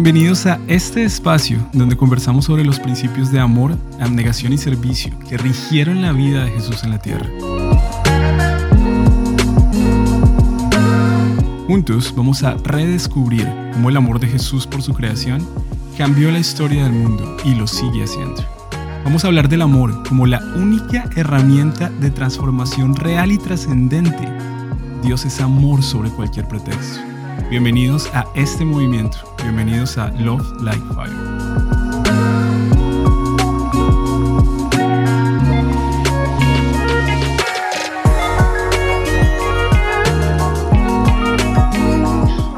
Bienvenidos a este espacio donde conversamos sobre los principios de amor, abnegación y servicio que rigieron la vida de Jesús en la tierra. Juntos vamos a redescubrir cómo el amor de Jesús por su creación cambió la historia del mundo y lo sigue haciendo. Vamos a hablar del amor como la única herramienta de transformación real y trascendente. Dios es amor sobre cualquier pretexto. Bienvenidos a este movimiento. Bienvenidos a Love Like Fire.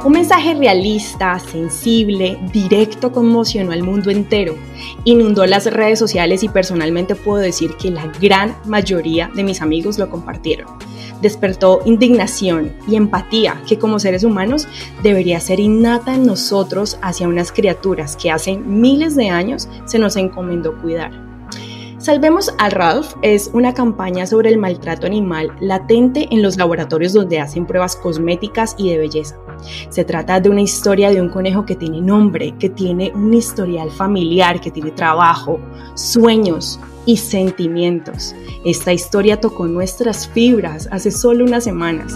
Un mensaje realista, sensible, directo conmocionó al mundo entero. Inundó las redes sociales y personalmente puedo decir que la gran mayoría de mis amigos lo compartieron. Despertó indignación y empatía que como seres humanos debería ser innata en nosotros hacia unas criaturas que hace miles de años se nos encomendó cuidar. Salvemos al Ralph es una campaña sobre el maltrato animal latente en los laboratorios donde hacen pruebas cosméticas y de belleza. Se trata de una historia de un conejo que tiene nombre, que tiene un historial familiar, que tiene trabajo, sueños y sentimientos. Esta historia tocó nuestras fibras hace solo unas semanas.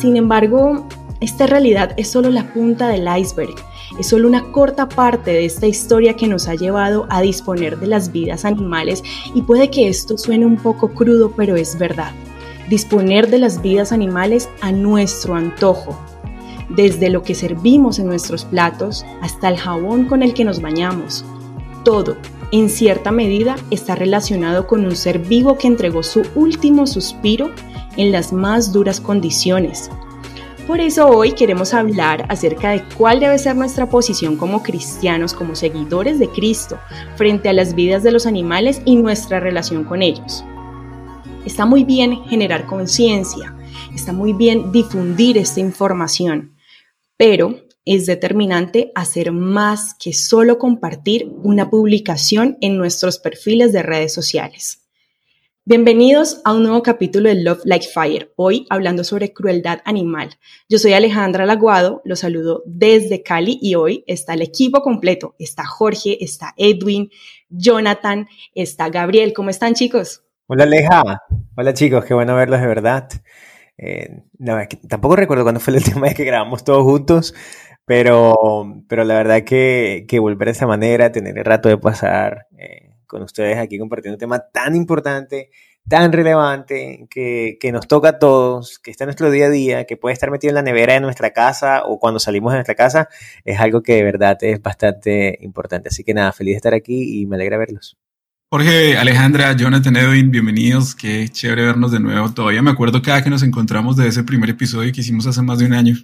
Sin embargo, esta realidad es solo la punta del iceberg es solo una corta parte de esta historia que nos ha llevado a disponer de las vidas animales y puede que esto suene un poco crudo, pero es verdad. Disponer de las vidas animales a nuestro antojo, desde lo que servimos en nuestros platos hasta el jabón con el que nos bañamos. Todo, en cierta medida, está relacionado con un ser vivo que entregó su último suspiro en las más duras condiciones, por eso hoy queremos hablar acerca de cuál debe ser nuestra posición como cristianos, como seguidores de Cristo, frente a las vidas de los animales y nuestra relación con ellos. Está muy bien generar conciencia, está muy bien difundir esta información, pero es determinante hacer más que solo compartir una publicación en nuestros perfiles de redes sociales. Bienvenidos a un nuevo capítulo de Love Like Fire, hoy hablando sobre crueldad animal. Yo soy Alejandra Laguado, los saludo desde Cali y hoy está el equipo completo. Está Jorge, está Edwin, Jonathan, está Gabriel. ¿Cómo están chicos? Hola Aleja, hola chicos, qué bueno verlos de verdad. Eh, no, tampoco recuerdo cuándo fue la última vez que grabamos todos juntos, pero, pero la verdad que, que volver de esa manera, tener el rato de pasar... Eh, con ustedes aquí compartiendo un tema tan importante, tan relevante, que, nos toca a todos, que está en nuestro día a día, que puede estar metido en la nevera de nuestra casa o cuando salimos de nuestra casa, es algo que de verdad es bastante importante. Así que nada, feliz de estar aquí y me alegra verlos. Jorge, Alejandra, Jonathan, Edwin, bienvenidos. Qué chévere vernos de nuevo. Todavía me acuerdo cada que nos encontramos de ese primer episodio que hicimos hace más de un año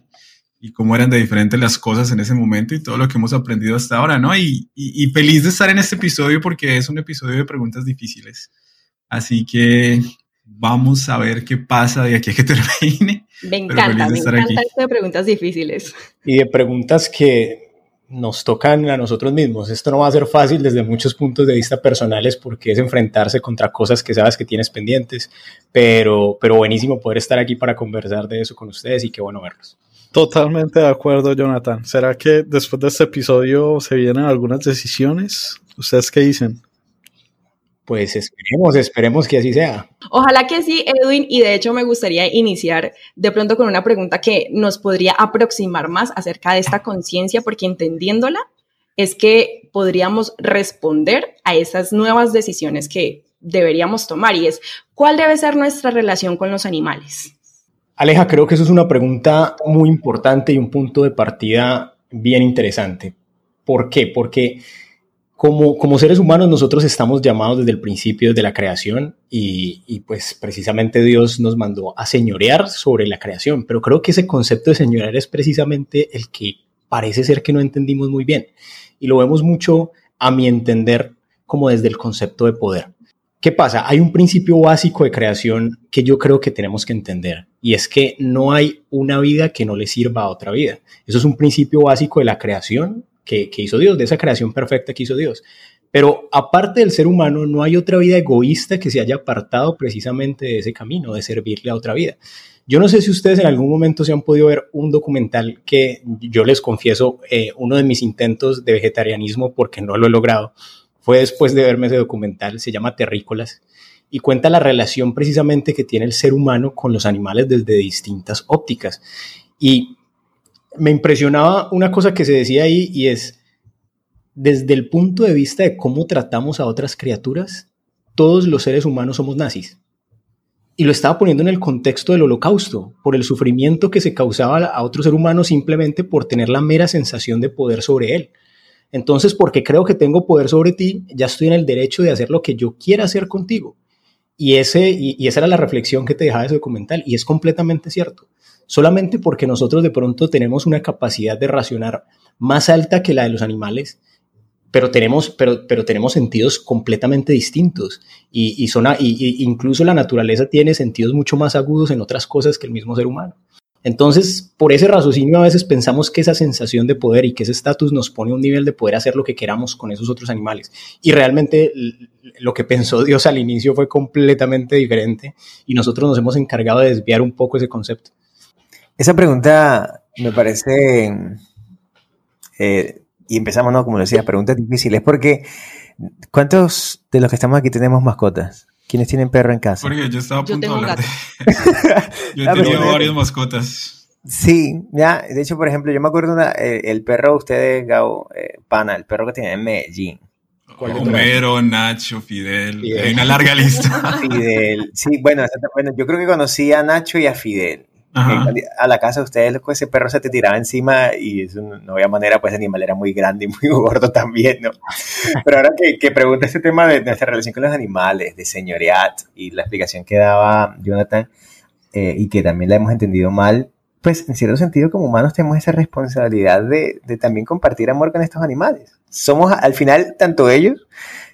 y cómo eran de diferentes las cosas en ese momento y todo lo que hemos aprendido hasta ahora, ¿no? Y, y, feliz de estar en este episodio porque es un episodio de preguntas difíciles. Así que vamos a ver qué pasa de aquí a que termine. Me encanta, me encanta esto de preguntas difíciles. Y de preguntas que nos tocan a nosotros mismos. Esto no va a ser fácil desde muchos puntos de vista personales porque es enfrentarse contra cosas que sabes que tienes pendientes, pero, pero buenísimo poder estar aquí para conversar de eso con ustedes y qué bueno verlos. Totalmente de acuerdo, Jonathan. ¿Será que después de este episodio se vienen algunas decisiones? ¿Ustedes qué dicen? Pues esperemos, esperemos que así sea. Ojalá que sí, Edwin, y de hecho me gustaría iniciar de pronto con una pregunta que nos podría aproximar más acerca de esta conciencia, porque entendiéndola es que podríamos responder a esas nuevas decisiones que deberíamos tomar y es, ¿cuál debe ser nuestra relación con los animales? Aleja, creo que eso es una pregunta muy importante y un punto de partida bien interesante. ¿Por qué? Porque como, como seres humanos nosotros estamos llamados desde el principio, desde la creación, y, y, pues precisamente Dios nos mandó a señorear sobre la creación, pero creo que ese concepto de señorear es precisamente el que parece ser que no entendimos muy bien, y lo vemos mucho, a mi entender, como desde el concepto de poder. ¿Qué pasa? Hay un principio básico de creación que yo creo que tenemos que entender y es que no hay una vida que no le sirva a otra vida. Eso es un principio básico de la creación que, hizo Dios, de esa creación perfecta que hizo Dios. Pero aparte del ser humano, no hay otra vida egoísta que se haya apartado precisamente de ese camino, de servirle a otra vida. Yo no sé si ustedes en algún momento se han podido ver un documental que yo les confieso, eh, uno de mis intentos de vegetarianismo, porque no lo he logrado, fue después de verme ese documental, se llama Terrícolas, y cuenta la relación precisamente que tiene el ser humano con los animales desde distintas ópticas. Y me impresionaba una cosa que se decía ahí y es, desde el punto de vista de cómo tratamos a otras criaturas, todos los seres humanos somos nazis. Y lo estaba poniendo en el contexto del holocausto, por el sufrimiento que se causaba a otro ser humano simplemente por tener la mera sensación de poder sobre él. Entonces, porque creo que tengo poder sobre ti, ya estoy en el derecho de hacer lo que yo quiera hacer contigo. Y, ese, y, esa era la reflexión que te dejaba ese documental, y es completamente cierto. Solamente porque nosotros de pronto tenemos una capacidad de racionar más alta que la de los animales, pero tenemos, pero, pero tenemos sentidos completamente distintos y, son, y, incluso la naturaleza tiene sentidos mucho más agudos en otras cosas que el mismo ser humano. Entonces, por ese raciocinio a veces pensamos que esa sensación de poder y que ese estatus nos pone a un nivel de poder hacer lo que queramos con esos otros animales. Y realmente lo que pensó Dios al inicio fue completamente diferente y nosotros nos hemos encargado de desviar un poco ese concepto. Esa pregunta me parece, eh, y empezamos, ¿no? Como decía, preguntas difíciles, porque ¿cuántos de los que estamos aquí tenemos mascotas? ¿Quiénes tienen perro en casa? Porque yo estaba a punto de hablar de... yo he tenido varias mascotas. Sí, ya, de hecho, por ejemplo, yo me acuerdo una, eh, el perro de ustedes, Gao, eh, Pana, el perro que tiene en Medellín. Homero, Nacho, Fidel, hay una larga lista. Fidel, sí, bueno, bueno, yo creo que conocí a Nacho y a Fidel a la casa de ustedes, pues, ese perro se te tiraba encima y eso no había manera, pues el animal era muy grande y muy gordo también, ¿no? Pero ahora que, que pregunta este tema de nuestra relación con los animales, de señoreat y la explicación que daba Jonathan eh, y que también la hemos entendido mal, pues en cierto sentido como humanos tenemos esa responsabilidad de, de también compartir amor con estos animales. Somos al final, tanto ellos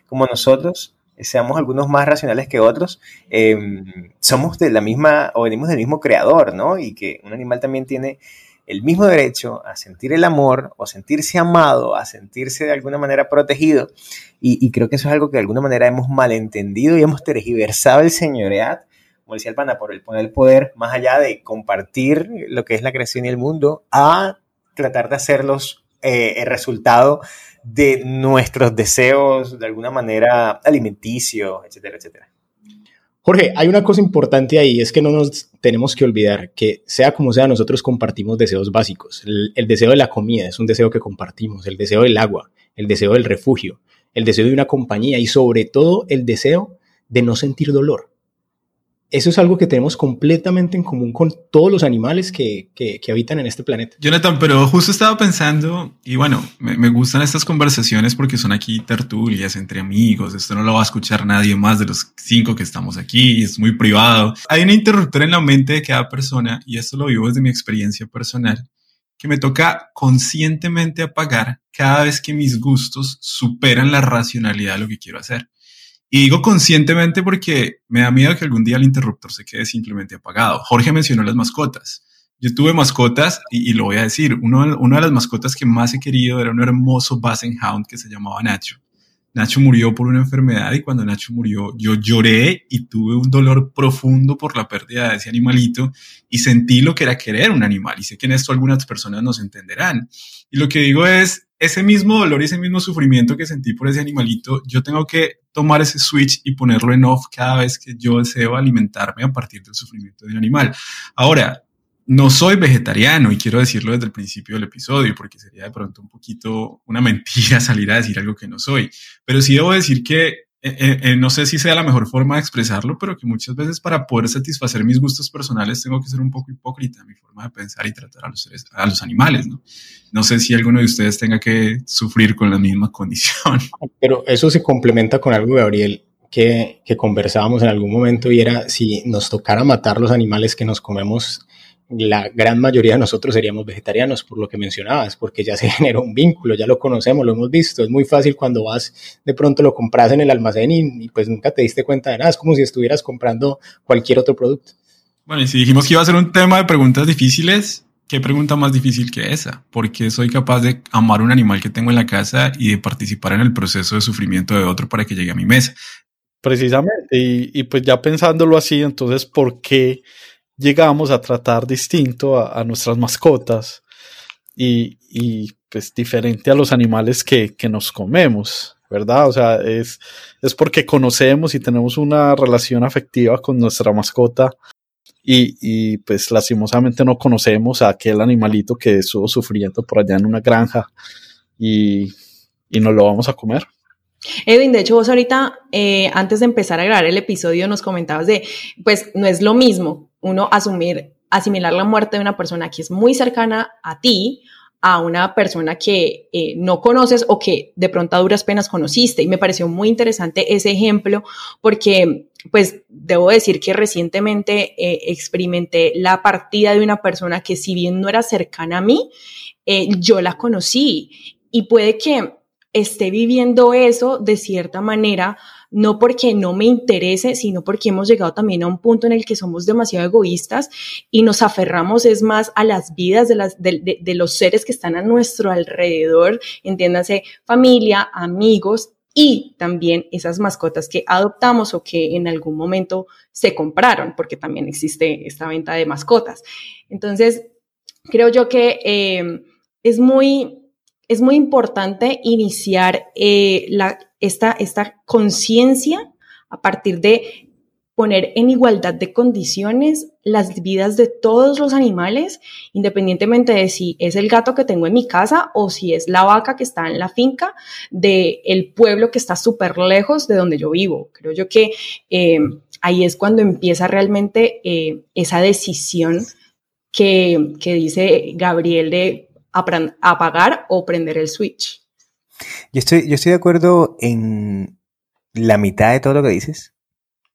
como nosotros, seamos algunos más racionales que otros, em, somos de la misma o venimos del mismo creador, ¿no? Y que un animal también tiene el mismo derecho a sentir el amor o sentirse amado, a sentirse de alguna manera protegido. Y, creo que eso es algo que de alguna manera hemos malentendido y hemos tergiversado el señoreat, como decía por el poner poder más allá de compartir lo que es la creación y el mundo, a tratar de hacerlos eh, el resultado de nuestros deseos de alguna manera alimenticios, etcétera, etcétera. Jorge, hay una cosa importante ahí, es que no nos tenemos que olvidar que sea como sea, nosotros compartimos deseos básicos. El, el, deseo de la comida es un deseo que compartimos, el deseo del agua, el deseo del refugio, el deseo de una compañía y sobre todo el deseo de no sentir dolor eso es algo que tenemos completamente en común con todos los animales que, que, habitan en este planeta. Jonathan, pero justo estaba pensando, y bueno, me, me, gustan estas conversaciones porque son aquí tertulias entre amigos, esto no lo va a escuchar nadie más de los cinco que estamos aquí, es muy privado. Hay un interruptor en la mente de cada persona, y esto lo vivo desde mi experiencia personal, que me toca conscientemente apagar cada vez que mis gustos superan la racionalidad de lo que quiero hacer. Y digo conscientemente porque me da miedo que algún día el interruptor se quede simplemente apagado. Jorge mencionó las mascotas. Yo tuve mascotas y, lo voy a decir, uno, una de las mascotas que más he querido era un hermoso Basset Hound que se llamaba Nacho. Nacho murió por una enfermedad y cuando Nacho murió yo lloré y tuve un dolor profundo por la pérdida de ese animalito y sentí lo que era querer un animal y sé que en esto algunas personas nos entenderán. Y lo que digo es, ese mismo dolor y ese mismo sufrimiento que sentí por ese animalito, yo tengo que tomar ese switch y ponerlo en off cada vez que yo deseo alimentarme a partir del sufrimiento de un animal. Ahora, no soy vegetariano y quiero decirlo desde el principio del episodio porque sería de pronto un poquito una mentira salir a decir algo que no soy, pero sí debo decir que eh, eh, eh, no sé si sea la mejor forma de expresarlo, pero que muchas veces para poder satisfacer mis gustos personales tengo que ser un poco hipócrita en mi forma de pensar y tratar a los, seres, a los animales. ¿no? sé si alguno de ustedes tenga que sufrir con la misma condición. Pero eso se complementa con algo, Gabriel, que, que conversábamos en algún momento y era si nos tocara matar los animales que nos comemos la gran mayoría de nosotros seríamos vegetarianos, por lo que mencionabas, porque ya se generó un vínculo, ya lo conocemos, lo hemos visto. Es muy fácil cuando vas, de pronto lo compras en el almacén y, pues nunca te diste cuenta de nada. Es como si estuvieras comprando cualquier otro producto. Bueno, y si dijimos que iba a ser un tema de preguntas difíciles, ¿qué pregunta más difícil que esa? ¿Por qué soy capaz de amar un animal que tengo en la casa y de participar en el proceso de sufrimiento de otro para que llegue a mi mesa? Precisamente, y, pues ya pensándolo así, entonces, ¿por qué llegamos a tratar distinto a, nuestras mascotas y, y, pues diferente a los animales que, que nos comemos? ¿verdad? O sea, es, es porque conocemos y tenemos una relación afectiva con nuestra mascota y, y, pues lastimosamente no conocemos a aquel animalito que estuvo sufriendo por allá en una granja y, y nos lo vamos a comer. Edwin, de hecho vos ahorita, eh, antes de empezar a grabar el episodio, nos comentabas de, pues no es lo mismo uno asumir, asimilar la muerte de una persona que es muy cercana a ti a una persona que eh, no conoces o que de pronto a duras penas conociste. Y me pareció muy interesante ese ejemplo porque, pues, debo decir que recientemente eh, experimenté la partida de una persona que si bien no era cercana a mí, eh, yo la conocí y puede que esté viviendo eso de cierta manera no porque no me interese, sino porque hemos llegado también a un punto en el que somos demasiado egoístas y nos aferramos es más a las vidas de, las, de, los seres que están a nuestro alrededor, entiéndase familia, amigos y también esas mascotas que adoptamos o que en algún momento se compraron, porque también existe esta venta de mascotas. Entonces, creo yo que eh, es muy es muy importante iniciar eh, la, esta, esta conciencia a partir de poner en igualdad de condiciones las vidas de todos los animales, independientemente de si es el gato que tengo en mi casa o si es la vaca que está en la finca del el pueblo que está súper lejos de donde yo vivo. Creo yo que eh, ahí es cuando empieza realmente eh, esa decisión que, que dice Gabriel de apagar o prender el switch. Yo estoy, yo estoy de acuerdo en la mitad de todo lo que dices.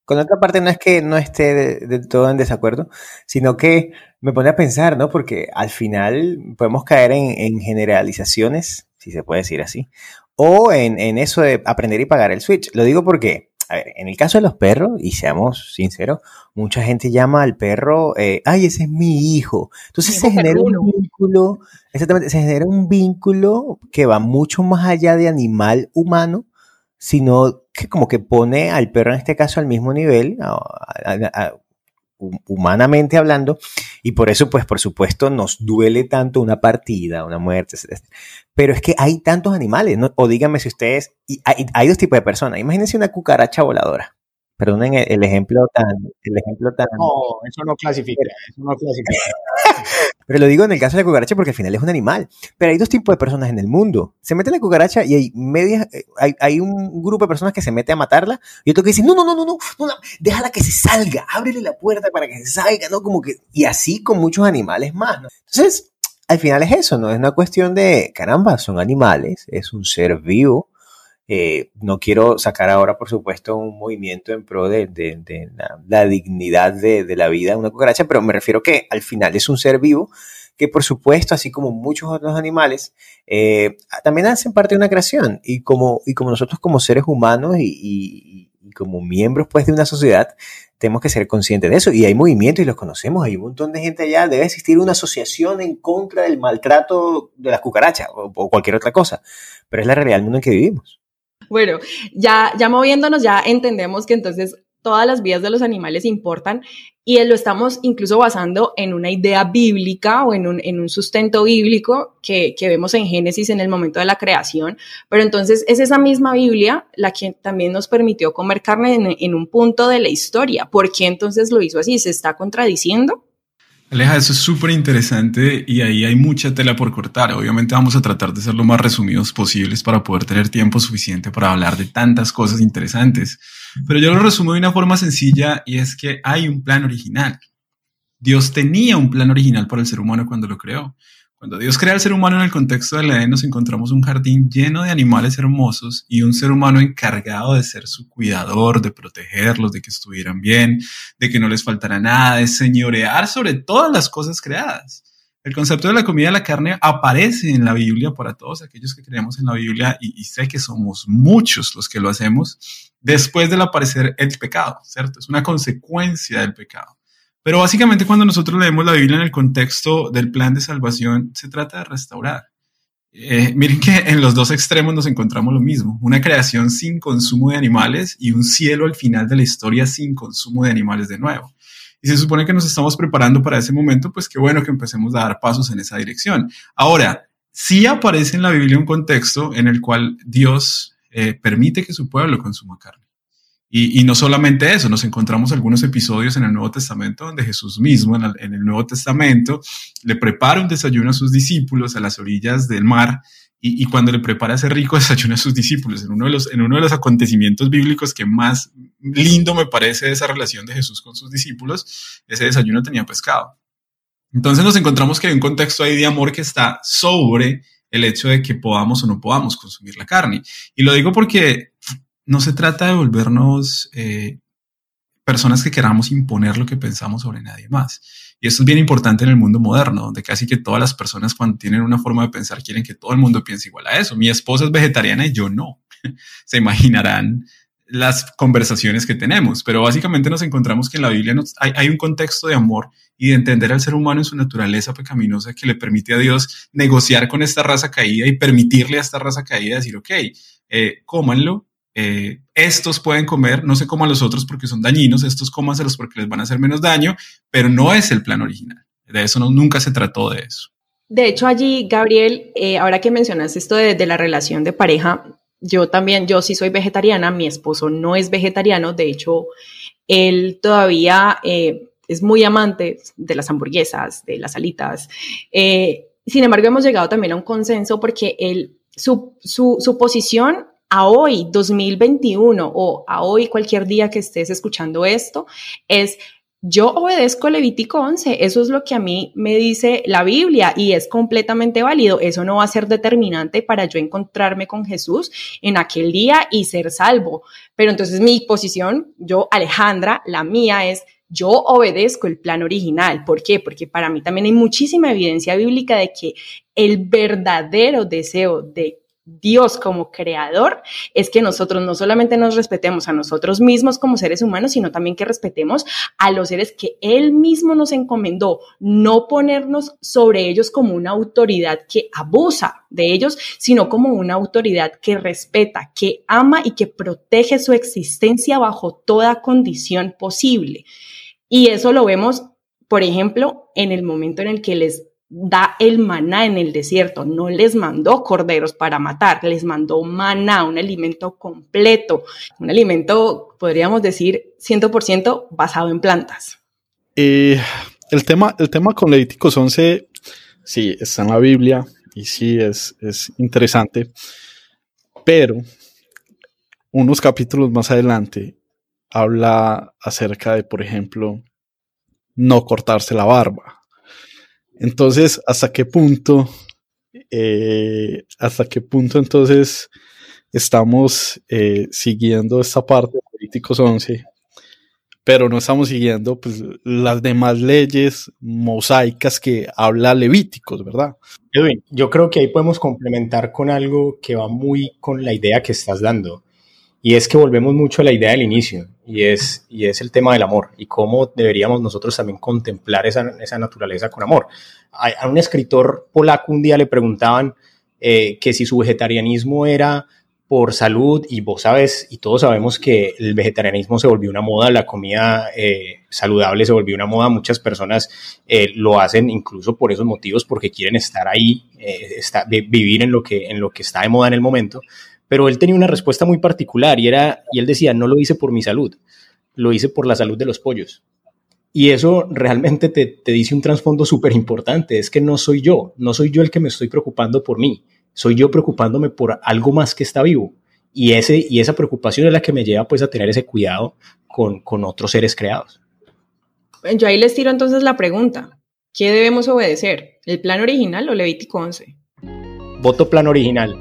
Con otra parte, no es que no esté del todo en desacuerdo, sino que me pone a pensar, ¿no? Porque al final podemos caer en, generalizaciones, si se puede decir así, o en, en, eso de aprender y pagar el switch. Lo digo porque a ver, en el caso de los perros, y seamos sinceros, mucha gente llama al perro, eh, ay, ese es mi hijo. Entonces se genera un vínculo, exactamente, se genera un vínculo que va mucho más allá de animal humano, sino que como que pone al perro en este caso al mismo nivel, humanamente hablando, y por eso, pues, por supuesto, nos duele tanto una partida, una muerte, etc. Pero es que hay tantos animales, ¿no? o díganme si ustedes, hay, hay dos tipos de personas. Imagínense una cucaracha voladora. Perdonen el, ejemplo tan, el ejemplo tan. No, eso no clasifica, eso no clasifica. Pero lo digo en el caso de la cucaracha porque al final es un animal. Pero hay dos tipos de personas en el mundo. Se mete la cucaracha y hay medias, eh, hay, hay, un grupo de personas que se mete a matarla y otro que dice, no, no, no, no, no, no, déjala que se salga, ábrele la puerta para que se salga, ¿no? Como que, y así con muchos animales más, ¿no? Entonces, al final es eso, ¿no? Es una cuestión de, caramba, son animales, es un ser vivo eh, no quiero sacar ahora, por supuesto, un movimiento en pro de, la, dignidad de, la vida de una cucaracha, pero me refiero que al final es un ser vivo que, por supuesto, así como muchos otros animales, eh, también hacen parte de una creación y como, nosotros como seres humanos y, como miembros pues de una sociedad, tenemos que ser conscientes de eso. Y hay movimientos y los conocemos, hay un montón de gente allá, debe existir una asociación en contra del maltrato de las cucarachas o, o cualquier otra cosa, pero es la realidad del mundo en que vivimos. Bueno, ya, ya moviéndonos, ya entendemos que entonces todas las vidas de los animales importan y lo estamos incluso basando en una idea bíblica o en un, en un sustento bíblico que, que, vemos en Génesis en el momento de la creación, pero entonces es esa misma Biblia la que también nos permitió comer carne en, en un punto de la historia. ¿Por qué entonces lo hizo así? ¿Se está contradiciendo? Aleja, eso es súper interesante y ahí hay mucha tela por cortar. Obviamente vamos a tratar de ser lo más resumidos posibles para poder tener tiempo suficiente para hablar de tantas cosas interesantes. Pero yo lo resumo de una forma sencilla y es que hay un plan original. Dios tenía un plan original para el ser humano cuando lo creó. Cuando Dios crea al ser humano en el contexto del Edén, nos encontramos un jardín lleno de animales hermosos y un ser humano encargado de ser su cuidador, de protegerlos, de que estuvieran bien, de que no les faltara nada, de señorear sobre todas las cosas creadas. El concepto de la comida de la carne aparece en la Biblia para todos aquellos que creemos en la Biblia y, y sé que somos muchos los que lo hacemos después del aparecer el pecado, ¿cierto? Es una consecuencia del pecado. Pero básicamente cuando nosotros leemos la Biblia en el contexto del plan de salvación, se trata de restaurar. Eh, miren que en los dos extremos nos encontramos lo mismo, una creación sin consumo de animales y un cielo al final de la historia sin consumo de animales de nuevo. Y se supone que nos estamos preparando para ese momento, pues qué bueno que empecemos a dar pasos en esa dirección. Ahora, sí aparece en la Biblia un contexto en el cual Dios eh, permite que su pueblo consuma carne. Y, no solamente eso, nos encontramos algunos episodios en el Nuevo Testamento donde Jesús mismo en el, Nuevo Testamento le prepara un desayuno a sus discípulos a las orillas del mar y, cuando le prepara ese rico desayuno a sus discípulos, en uno, de los, en uno de los acontecimientos bíblicos que más lindo me parece esa relación de Jesús con sus discípulos, ese desayuno tenía pescado. Entonces nos encontramos que hay un contexto ahí de amor que está sobre el hecho de que podamos o no podamos consumir la carne. Y lo digo porque no se trata de volvernos eh, personas que queramos imponer lo que pensamos sobre nadie más. Y esto es bien importante en el mundo moderno, donde casi que todas las personas cuando tienen una forma de pensar quieren que todo el mundo piense igual a eso. Mi esposa es vegetariana y yo no. se imaginarán las conversaciones que tenemos, pero básicamente nos encontramos que en la Biblia hay, un contexto de amor y de entender al ser humano en su naturaleza pecaminosa que le permite a Dios negociar con esta raza caída y permitirle a esta raza caída decir, ok, eh, cómanlo, eh, estos pueden comer, no se coman los otros porque son dañinos, estos cómanselos porque les van a hacer menos daño, pero no es el plan original. De eso no, nunca se trató de eso. De hecho, allí, Gabriel, eh, ahora que mencionas esto de, la relación de pareja, yo también, yo sí soy vegetariana, mi esposo no es vegetariano, de hecho, él todavía eh, es muy amante de las hamburguesas, de las alitas. sin embargo, hemos llegado también a un consenso porque él, su, su, su posición a hoy, 2021, o a hoy, cualquier día que estés escuchando esto, es yo obedezco Levítico 11, eso es lo que a mí me dice la Biblia y es completamente válido. Eso no va a ser determinante para yo encontrarme con Jesús en aquel día y ser salvo. Pero entonces mi posición, yo, Alejandra, la mía es, yo obedezco el plan original. ¿Por qué? Porque para mí también hay muchísima evidencia bíblica de que el verdadero deseo de Dios como creador es que nosotros no solamente nos respetemos a nosotros mismos como seres humanos, sino también que respetemos a los seres que Él mismo nos encomendó, no ponernos sobre ellos como una autoridad que abusa de ellos, sino como una autoridad que respeta, que ama y que protege su existencia bajo toda condición posible. Y eso lo vemos, por ejemplo, en el momento en el que les da el maná en el desierto, no les mandó corderos para matar, les mandó maná, un alimento completo, un alimento, podríamos decir, 100% basado en plantas. el, tema, el tema con Levíticos 11, sí, está en la Biblia y sí, es, es interesante, pero unos capítulos más adelante habla acerca de, por ejemplo, no cortarse la barba entonces, ¿hasta qué punto, eh, hasta qué punto entonces estamos eh, siguiendo esta parte de Políticos 11, pero no estamos siguiendo pues, las demás leyes mosaicas que habla Levíticos, ¿verdad? Edwin, yo creo que ahí podemos complementar con algo que va muy con la idea que estás dando. Y es que volvemos mucho a la idea del inicio, y es, y es el tema del amor, y cómo deberíamos nosotros también contemplar esa, esa naturaleza con amor. A, un escritor polaco un día le preguntaban eh, que si su vegetarianismo era por salud, y vos sabes, y todos sabemos que el vegetarianismo se volvió una moda, la comida eh, saludable se volvió una moda, muchas personas eh, lo hacen incluso por esos motivos, porque quieren estar ahí, vivir en lo, que, en lo que está de moda en el momento, pero él tenía una respuesta muy particular y, era, y él decía, no lo hice por mi salud, lo hice por la salud de los pollos. Y eso realmente te, te dice un trasfondo súper importante, es que no soy yo, no soy yo el que me estoy preocupando por mí, soy yo preocupándome por algo más que está vivo. Y, ese, y esa preocupación es la que me lleva pues a tener ese cuidado con, con otros seres creados. Yo ahí les tiro entonces la pregunta, ¿qué debemos obedecer? ¿El plan original o Levítico 11? Voto plan original.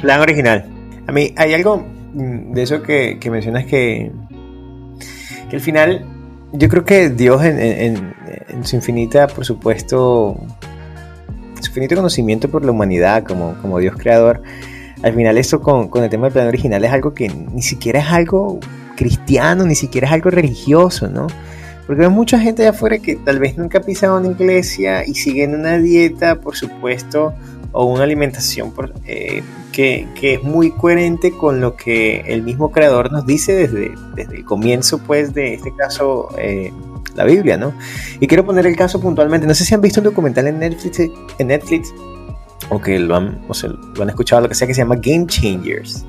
Plan original. A mí hay algo mm, de eso que, mencionas que, que al final yo creo que Dios en, su infinita, por supuesto, su infinito conocimiento por la humanidad como, como Dios creador, al final esto con, con, el tema del plan original es algo que ni siquiera es algo cristiano, ni siquiera es algo religioso, ¿no? Porque hay mucha gente de afuera que tal vez nunca ha pisado una iglesia y siguen una dieta, por supuesto, o una alimentación eh, que, es muy coherente con lo que el mismo creador nos dice desde, desde el comienzo, pues, de este caso, eh, la Biblia, ¿no? Y quiero poner el caso puntualmente. No sé si han visto un documental en Netflix, en Netflix o que lo han, o lo han escuchado, lo que sea, que se llama Game Changers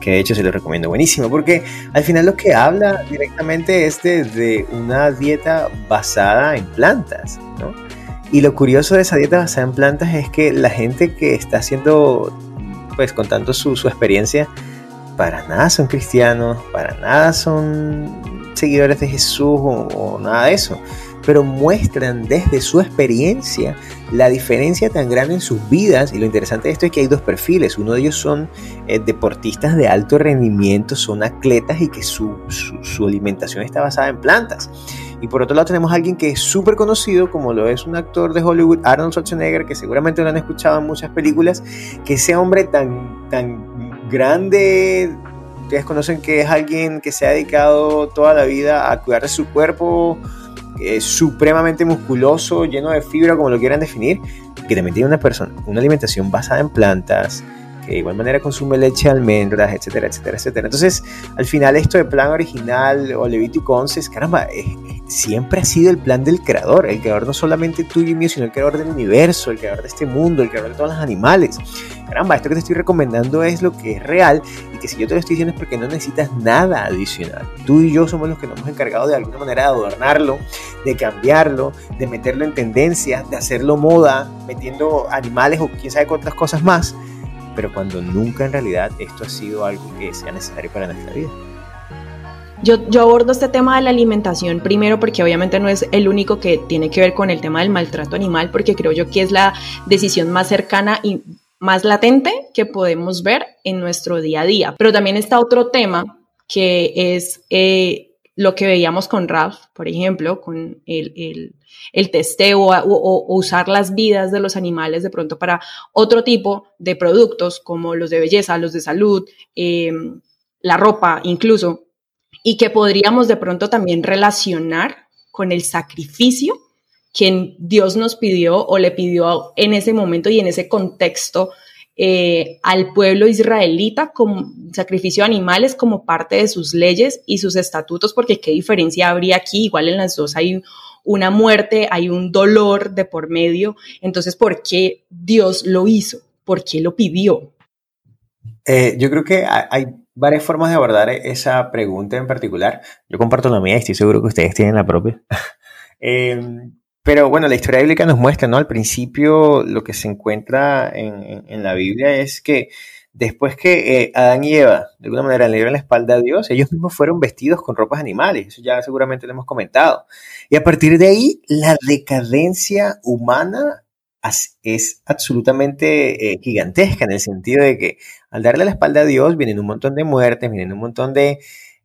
que de hecho se lo recomiendo buenísimo, porque al final lo que habla directamente es de, una dieta basada en plantas, ¿no? Y lo curioso de esa dieta basada en plantas es que la gente que está haciendo, pues contando su, su experiencia, para nada son cristianos, para nada son seguidores de Jesús o nada de eso pero muestran desde su experiencia la diferencia tan grande en sus vidas. Y lo interesante de esto es que hay dos perfiles. Uno de ellos son eh, deportistas de alto rendimiento, son atletas y que su, alimentación está basada en plantas. Y por otro lado tenemos a alguien que es súper conocido, como lo es un actor de Hollywood, Arnold Schwarzenegger, que seguramente lo han escuchado en muchas películas, que ese hombre tan, tan grande, ustedes conocen que es alguien que se ha dedicado toda la vida a cuidar de su cuerpo, supremamente musculoso, lleno de fibra, como lo quieran definir, que también tiene una, persona, una alimentación basada en plantas, que de igual manera consume leche, almendras, etcétera, etcétera, etcétera. Entonces, al final esto de plan original o Levítico 11, caramba, siempre ha sido el plan del creador, el creador no solamente tuyo y mío, sino el creador del universo, el creador de este mundo, el creador de todos los animales. Caramba, esto que te estoy recomendando es lo que es real y que si yo te lo estoy diciendo es porque no necesitas nada adicional. Tú y yo somos los que nos hemos encargado de alguna manera de adornarlo, de cambiarlo, de meterlo en tendencias, de hacerlo moda, metiendo animales o quién sabe cuántas cosas más pero cuando nunca en realidad esto ha sido algo que sea necesario para nuestra vida. Yo, yo, abordo este tema de la alimentación primero porque obviamente no es el único que tiene que ver con el tema del maltrato animal, porque creo yo que es la decisión más cercana y más latente que podemos ver en nuestro día a día. Pero también está otro tema que es eh, lo que veíamos con Ralph, por ejemplo, con el, el, testeo o, usar las vidas de los animales de pronto para otro tipo de productos como los de belleza, los de salud, em, la ropa incluso, y que podríamos de pronto también relacionar con el sacrificio que Dios nos pidió o le pidió en ese momento y en ese contexto eh, al pueblo israelita como sacrificio de animales como parte de sus leyes y sus estatutos, porque qué diferencia habría aquí, igual en las dos hay una muerte, hay un dolor de por medio, entonces, ¿por qué Dios lo hizo? ¿Por qué lo pidió? Eh, yo creo que hay varias formas de abordar esa pregunta en particular. Yo comparto la mía y estoy seguro que ustedes tienen la propia. eh, pero bueno, la historia bíblica nos muestra, ¿no? Al principio lo que se encuentra en, la Biblia es que después que eh, Adán y Eva de alguna manera le dieron la espalda a Dios, ellos mismos fueron vestidos con ropas animales, eso ya seguramente lo hemos comentado. Y a partir de ahí, la decadencia humana es absolutamente eh, gigantesca en el sentido de que al darle la espalda a Dios vienen un montón de muertes, vienen un montón de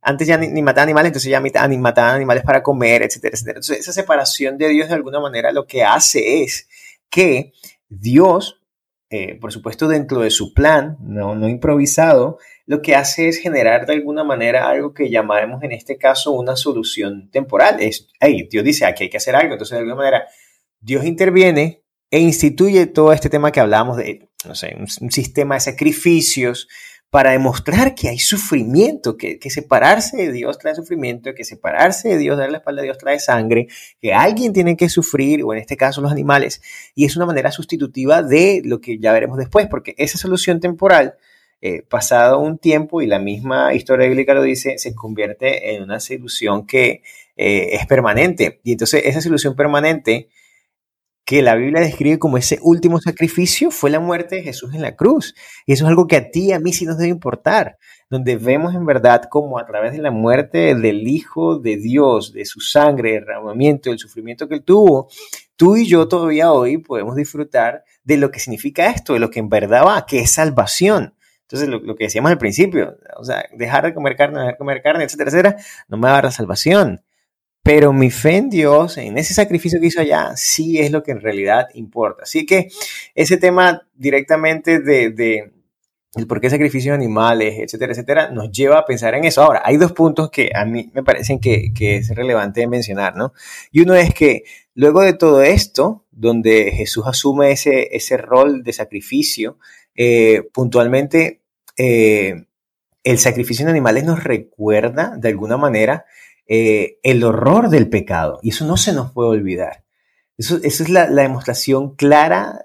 antes ya ni, ni mataban animales, entonces ya ni mataban animales para comer, etcétera, etcétera. Entonces esa separación de Dios de alguna manera lo que hace es que Dios, eh, por supuesto dentro de su plan, no, no improvisado, lo que hace es generar de alguna manera algo que llamaremos en este caso una solución temporal. Es, hey, Dios dice, aquí hay que hacer algo. Entonces de alguna manera Dios interviene e instituye todo este tema que hablábamos de, no sé, un sistema de sacrificios, para demostrar que hay sufrimiento, que, separarse de Dios trae sufrimiento, que separarse de Dios, darle la espalda a Dios trae sangre, que alguien tiene que sufrir, o en este caso los animales, y es una manera sustitutiva de lo que ya veremos después, porque esa solución temporal, eh, pasado un tiempo, y la misma historia bíblica lo dice, se convierte en una solución que eh, es permanente. Y entonces esa solución permanente que la Biblia describe como ese último sacrificio fue la muerte de Jesús en la cruz. Y eso es algo que a ti y a mí sí nos debe importar, donde vemos en verdad como a través de la muerte del Hijo de Dios, de su sangre, derramamiento, del sufrimiento que él tuvo, tú y yo todavía hoy podemos disfrutar de lo que significa esto, de lo que en verdad va, que es salvación. Entonces, lo, lo que decíamos al principio, o sea, dejar de comer carne, dejar de comer carne, etcétera, etcétera, no me va a dar la salvación pero mi fe en Dios, en ese sacrificio que hizo allá, sí es lo que en realidad importa. Así que ese tema directamente de, por qué sacrificios animales, etcétera, etcétera, nos lleva a pensar en eso. Ahora, hay dos puntos que a mí me parecen que, es relevante mencionar, ¿no? Y uno es que luego de todo esto, donde Jesús asume ese, ese rol de sacrificio, eh, puntualmente eh, el sacrificio en animales nos recuerda de alguna manera eh, el horror del pecado y eso no se nos puede olvidar. Eso, es la, demostración clara,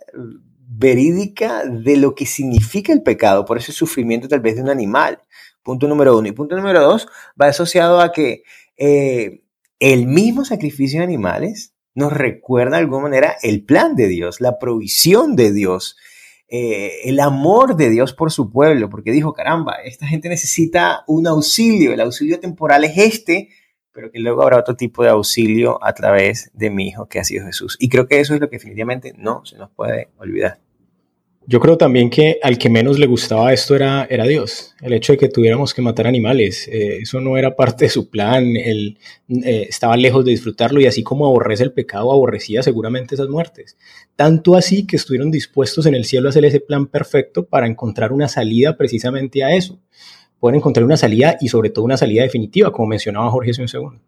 verídica de lo que significa el pecado, por ese sufrimiento tal vez de un animal. Punto número uno. Y punto número dos va asociado a que eh, el mismo sacrificio de animales nos recuerda de alguna manera el plan de Dios, la provisión de Dios, eh, el amor de Dios por su pueblo, porque dijo, caramba, esta gente necesita un auxilio, el auxilio temporal es este, pero que luego habrá otro tipo de auxilio a través de mi Hijo que ha sido Jesús. Y creo que eso es lo que definitivamente no se nos puede olvidar. Yo creo también que al que menos le gustaba esto era, Dios. El hecho de que tuviéramos que matar animales, eh, eso no era parte de su plan. Él eh, estaba lejos de disfrutarlo y así como aborrece el pecado, aborrecía seguramente esas muertes. Tanto así que estuvieron dispuestos en el cielo a hacer ese plan perfecto para encontrar una salida precisamente a eso. Pueden encontrar una salida y sobre todo una salida definitiva, como mencionaba Jorge hace un segundo.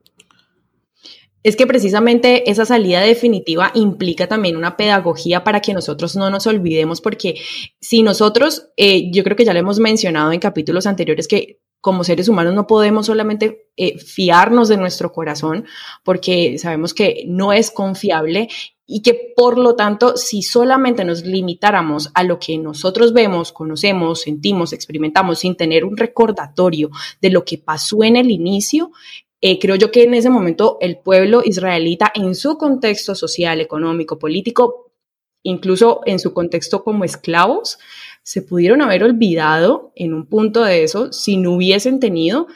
Es que precisamente esa salida definitiva implica también una pedagogía para que nosotros no nos olvidemos, porque si nosotros, eh, yo creo que ya lo hemos mencionado en capítulos anteriores, que como seres humanos no podemos solamente eh, fiarnos de nuestro corazón, porque sabemos que no es confiable y que por lo tanto, si solamente nos limitáramos a lo que nosotros vemos, conocemos, sentimos, experimentamos, sin tener un recordatorio de lo que pasó en el inicio, eh, creo yo que en ese momento el pueblo israelita, en su contexto social, económico, político, incluso en su contexto como esclavos, se pudieron haber olvidado en un punto de eso si no hubiesen tenido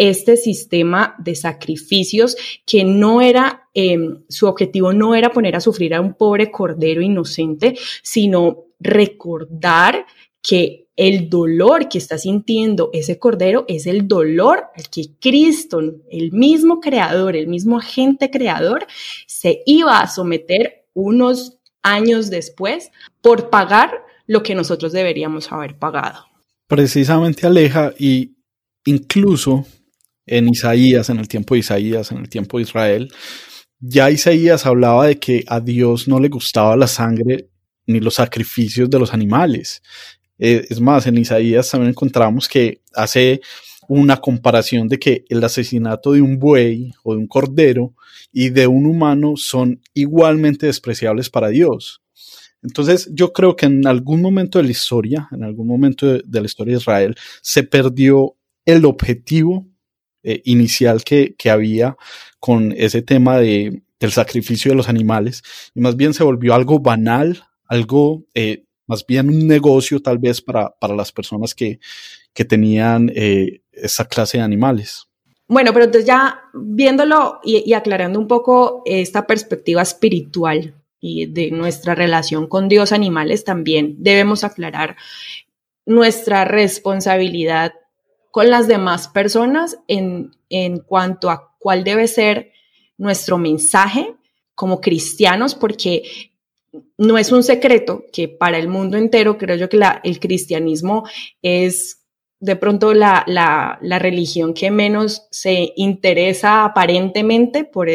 este sistema de sacrificios que no era, em, su objetivo no era poner a sufrir a un pobre cordero inocente, sino recordar que el dolor que está sintiendo ese cordero es el dolor al que Cristo, el mismo creador, el mismo agente creador, se iba a someter unos años después por pagar lo que nosotros deberíamos haber pagado. Precisamente Aleja y incluso en Isaías, en el tiempo de Isaías, en el tiempo de Israel, ya Isaías hablaba de que a Dios no le gustaba la sangre ni los sacrificios de los animales. Eh, es más, en Isaías también encontramos que hace una comparación de que el asesinato de un buey o de un cordero y de un humano son igualmente despreciables para Dios. Entonces yo creo que en algún momento de la historia, en algún momento de, la historia de Israel, se perdió el objetivo eh, inicial que, había con ese tema de, del sacrificio de los animales y más bien se volvió algo banal, algo eh, más bien un negocio tal vez para, las personas que, tenían eh, esa clase de animales. Bueno, pero entonces ya viéndolo y, aclarando un poco esta perspectiva espiritual y de nuestra relación con Dios animales, también debemos aclarar nuestra responsabilidad con las demás personas en, en cuanto a cuál debe ser nuestro mensaje como cristianos, porque no es un secreto que para el mundo entero creo yo que el cristianismo es de pronto la, religión que menos se interesa aparentemente por,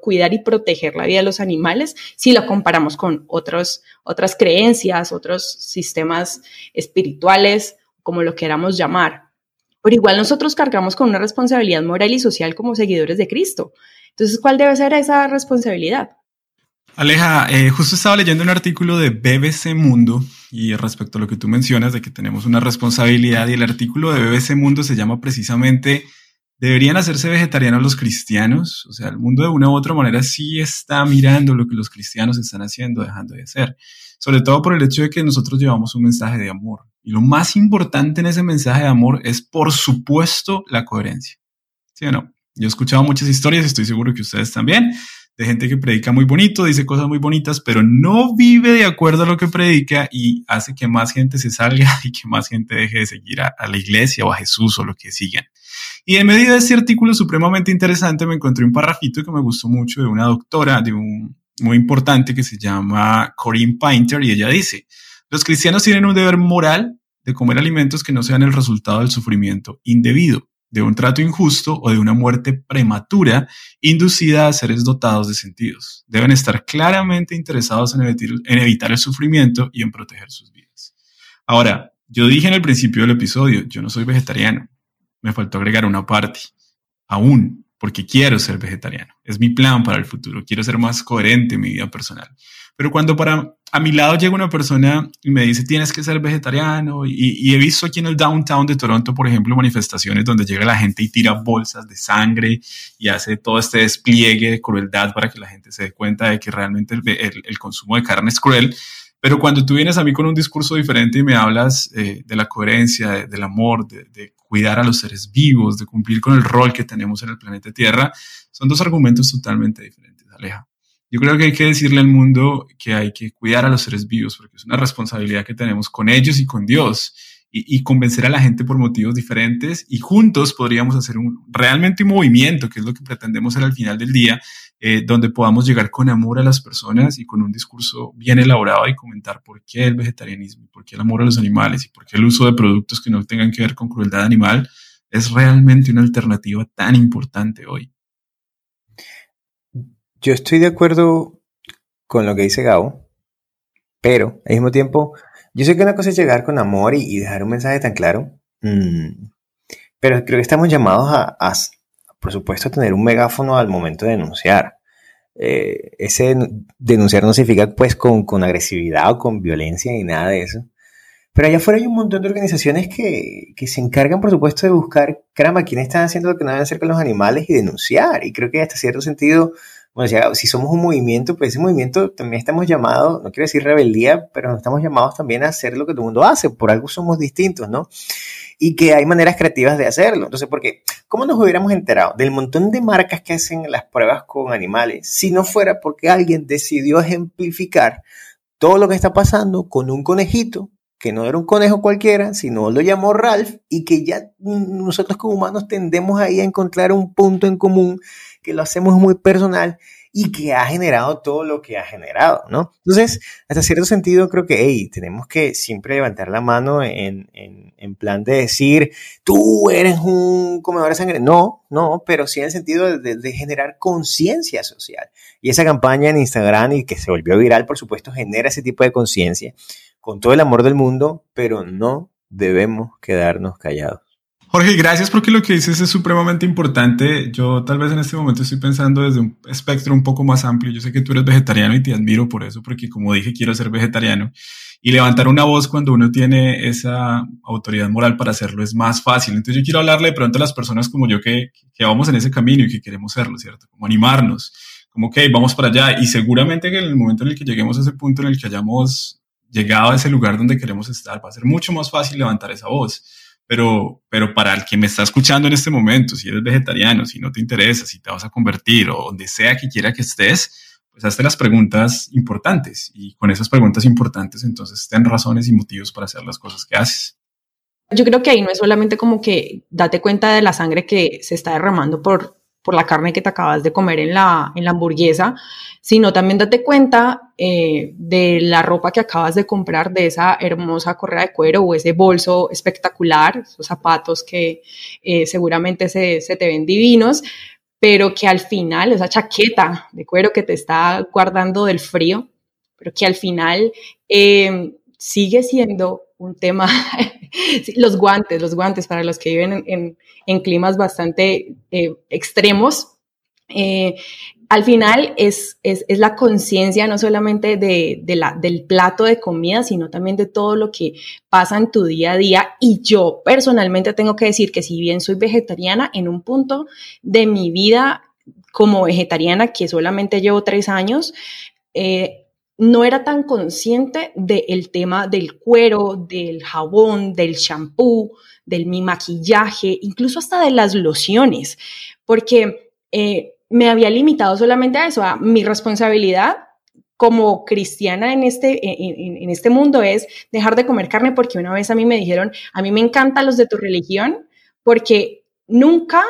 cuidar y proteger la vida de los animales si lo comparamos con otros, otras creencias, otros sistemas espirituales, como lo queramos llamar. Pero igual nosotros cargamos con una responsabilidad moral y social como seguidores de Cristo. Entonces, ¿cuál debe ser esa responsabilidad? Aleja, eh, justo estaba leyendo un artículo de BBC Mundo y respecto a lo que tú mencionas de que tenemos una responsabilidad y el artículo de BBC Mundo se llama precisamente ¿Deberían hacerse vegetarianos los cristianos? O sea, el mundo de una u otra manera sí está mirando lo que los cristianos están haciendo, dejando de hacer. Sobre todo por el hecho de que nosotros llevamos un mensaje de amor. Y lo más importante en ese mensaje de amor es, por supuesto, la coherencia. ¿Sí o no? Yo he escuchado muchas historias estoy seguro que ustedes también de gente que predica muy bonito, dice cosas muy bonitas, pero no vive de acuerdo a lo que predica y hace que más gente se salga y que más gente deje de seguir a, la iglesia o a Jesús o lo que sigan. Y en medio de este artículo supremamente interesante me encontré un parrafito que me gustó mucho de una doctora, de un muy importante que se llama Corinne Painter y ella dice, los cristianos tienen un deber moral de comer alimentos que no sean el resultado del sufrimiento indebido, de un trato injusto o de una muerte prematura inducida a seres dotados de sentidos. Deben estar claramente interesados en evitar, el sufrimiento y en proteger sus vidas. Ahora, yo dije en el principio del episodio, yo no soy vegetariano. Me faltó agregar una parte. Aún, porque quiero ser vegetariano. Es mi plan para el futuro. Quiero ser más coherente en mi vida personal. Pero cuando para a mi lado llega una persona y me dice tienes que ser vegetariano y, he visto aquí en el downtown de Toronto, por ejemplo, manifestaciones donde llega la gente y tira bolsas de sangre y hace todo este despliegue de crueldad para que la gente se dé cuenta de que realmente el, consumo de carne es cruel. Pero cuando tú vienes a mí con un discurso diferente y me hablas eh, de la coherencia, del amor, de, de cuidar a los seres vivos, de cumplir con el rol que tenemos en el planeta Tierra, son dos argumentos totalmente diferentes, Aleja. Yo creo que hay que decirle al mundo que hay que cuidar a los seres vivos, porque es una responsabilidad que tenemos con ellos y con Dios, y, convencer a la gente por motivos diferentes, y juntos podríamos hacer un, realmente un movimiento, que es lo que pretendemos hacer al final del día, eh, donde podamos llegar con amor a las personas y con un discurso bien elaborado y comentar por qué el vegetarianismo, por qué el amor a los animales y por qué el uso de productos que no tengan que ver con crueldad animal es realmente una alternativa tan importante hoy. Yo estoy de acuerdo con lo que dice Gabo, pero al mismo tiempo, yo sé que una cosa es llegar con amor y, dejar un mensaje tan claro, mm, pero creo que estamos llamados a, por supuesto, tener un megáfono al momento de denunciar. Eh, ese denunciar no significa pues con, con, agresividad o con violencia ni nada de eso. Pero allá afuera hay un montón de organizaciones que, que se encargan, por supuesto, de buscar, caramba, quiénes están haciendo lo que no deben hacer con los animales y denunciar. Y creo que hasta cierto sentido bueno, si somos un movimiento, pues ese movimiento también estamos llamados, no quiero decir rebeldía, pero estamos llamados también a hacer lo que todo el mundo hace, por algo somos distintos, ¿no? Y que hay maneras creativas de hacerlo. Entonces, porque, ¿cómo nos hubiéramos enterado del montón de marcas que hacen las pruebas con animales si no fuera porque alguien decidió ejemplificar todo lo que está pasando con un conejito que no era un conejo cualquiera, sino lo llamó Ralph y que ya nosotros como humanos tendemos ahí a encontrar un punto en común que lo hacemos muy personal y que ha generado todo lo que ha generado, ¿no? Entonces, hasta cierto sentido, creo que, hey, tenemos que siempre levantar la mano en, en, en, plan de decir, tú eres un comedor de sangre. No, no, pero sí en el sentido de, de generar conciencia social. Y esa campaña en Instagram y que se volvió viral, por supuesto, genera ese tipo de conciencia con todo el amor del mundo, pero no debemos quedarnos callados. Jorge, gracias porque lo que dices es supremamente importante. Yo tal vez en este momento estoy pensando desde un espectro un poco más amplio. Yo sé que tú eres vegetariano y te admiro por eso, porque como dije, quiero ser vegetariano. Y levantar una voz cuando uno tiene esa autoridad moral para hacerlo es más fácil. Entonces yo quiero hablarle de pronto a las personas como yo que, que vamos en ese camino y que queremos serlo, ¿cierto? Como animarnos, como que vamos para allá. Y seguramente que en el momento en el que lleguemos a ese punto en el que hayamos llegado a ese lugar donde queremos estar, va a ser mucho más fácil levantar esa voz pero, pero para el que me está escuchando en este momento, si eres vegetariano, si no te interesa, si te vas a convertir o donde sea que quiera que estés, pues hazte las preguntas importantes y con esas preguntas importantes entonces ten razones y motivos para hacer las cosas que haces. Yo creo que ahí no es solamente como que date cuenta de la sangre que se está derramando por, por la carne que te acabas de comer en la, en la hamburguesa, sino también date cuenta eh, de la ropa que acabas de comprar, de esa hermosa correa de cuero o ese bolso espectacular, esos zapatos que eh, seguramente se, se, te ven divinos, pero que al final, esa chaqueta de cuero que te está guardando del frío, pero que al final eh, sigue siendo un tema, los guantes, los guantes para los que viven en, en, climas bastante eh, extremos. Eh, al final es, es, es la conciencia no solamente de, de la, del plato de comida, sino también de todo lo que pasa en tu día a día. Y yo personalmente tengo que decir que si bien soy vegetariana, en un punto de mi vida como vegetariana, que solamente llevo tres años, eh, no era tan consciente del tema del cuero, del jabón, del shampoo, del mi maquillaje, incluso hasta de las lociones, porque eh, me había limitado solamente a eso, a mi responsabilidad como cristiana en este, en, este mundo es dejar de comer carne porque una vez a mí me dijeron, a mí me encantan los de tu religión porque nunca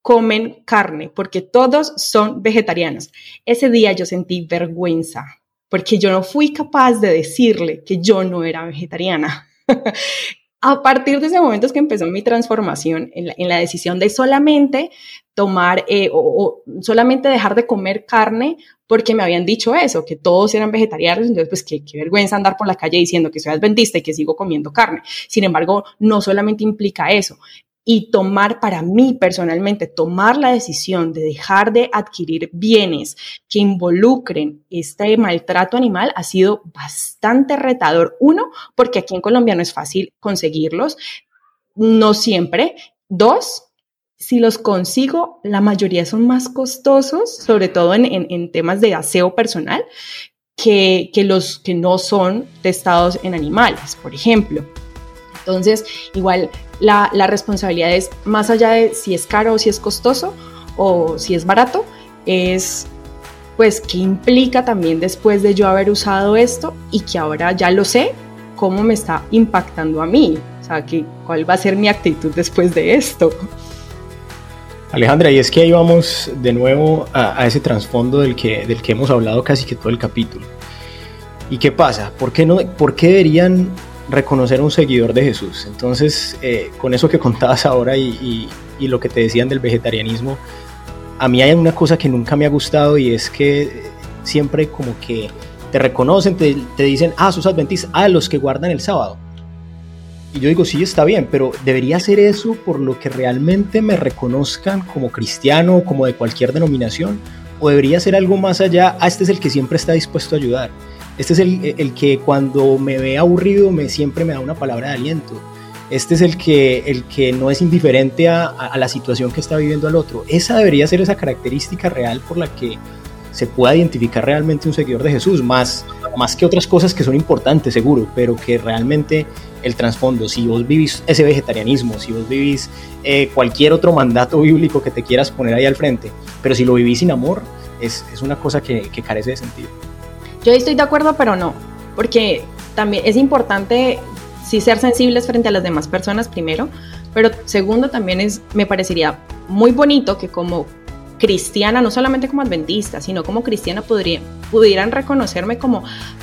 comen carne, porque todos son vegetarianos. Ese día yo sentí vergüenza porque yo no fui capaz de decirle que yo no era vegetariana. a partir de ese momento es que empezó mi transformación en la, decisión de solamente tomar eh, o, solamente dejar de comer carne porque me habían dicho eso, que todos eran vegetarianos, entonces pues qué, qué vergüenza andar por la calle diciendo que soy adventista y que sigo comiendo carne. Sin embargo, no solamente implica eso, y tomar para mí personalmente, tomar la decisión de dejar de adquirir bienes que involucren este maltrato animal ha sido bastante retador. Uno, porque aquí en Colombia no es fácil conseguirlos, no siempre. Dos, si los consigo, la mayoría son más costosos, sobre todo en, temas de aseo personal, que, que los que no son testados en animales, por ejemplo. Entonces, igual la, responsabilidad es, más allá de si es caro o si es costoso o si es barato, es pues qué implica también después de yo haber usado esto y que ahora ya lo sé, cómo me está impactando a mí, o sea, cuál va a ser mi actitud después de esto. Alejandra, y es que ahí vamos de nuevo a, ese trasfondo del que, del que hemos hablado casi que todo el capítulo. ¿Y qué pasa? ¿Por qué, no, ¿Por qué deberían reconocer a un seguidor de Jesús. Entonces, eh, con eso que contabas ahora y, lo que te decían del vegetarianismo, a mí hay una cosa que nunca me ha gustado y es que siempre como que te reconocen, te, dicen, ah, sos adventista, ah, los que guardan el sábado. Y yo digo, sí, está bien, pero debería ser eso por lo que realmente me reconozcan como cristiano, como de cualquier denominación, o debería ser algo más allá, ah, este es el que siempre está dispuesto a ayudar. Este es el, que cuando me ve aburrido me siempre me da una palabra de aliento. Este es el que, el que no es indiferente a, a, la situación que está viviendo el otro. Esa debería ser esa característica real por la que se pueda identificar realmente un seguidor de Jesús, más, más que otras cosas que son importantes, seguro, pero que realmente el trasfondo, si vos vivís ese vegetarianismo, si vos vivís eh, cualquier otro mandato bíblico que te quieras poner ahí al frente, pero si lo vivís sin amor, es, es una cosa que, que carece de sentido. Yo estoy de acuerdo, pero no, porque también es importante sí ser sensibles frente a las demás personas primero, pero segundo también es, me parecería muy bonito que como cristiana, no solamente como adventista, sino como cristiana pudieran reconocerme como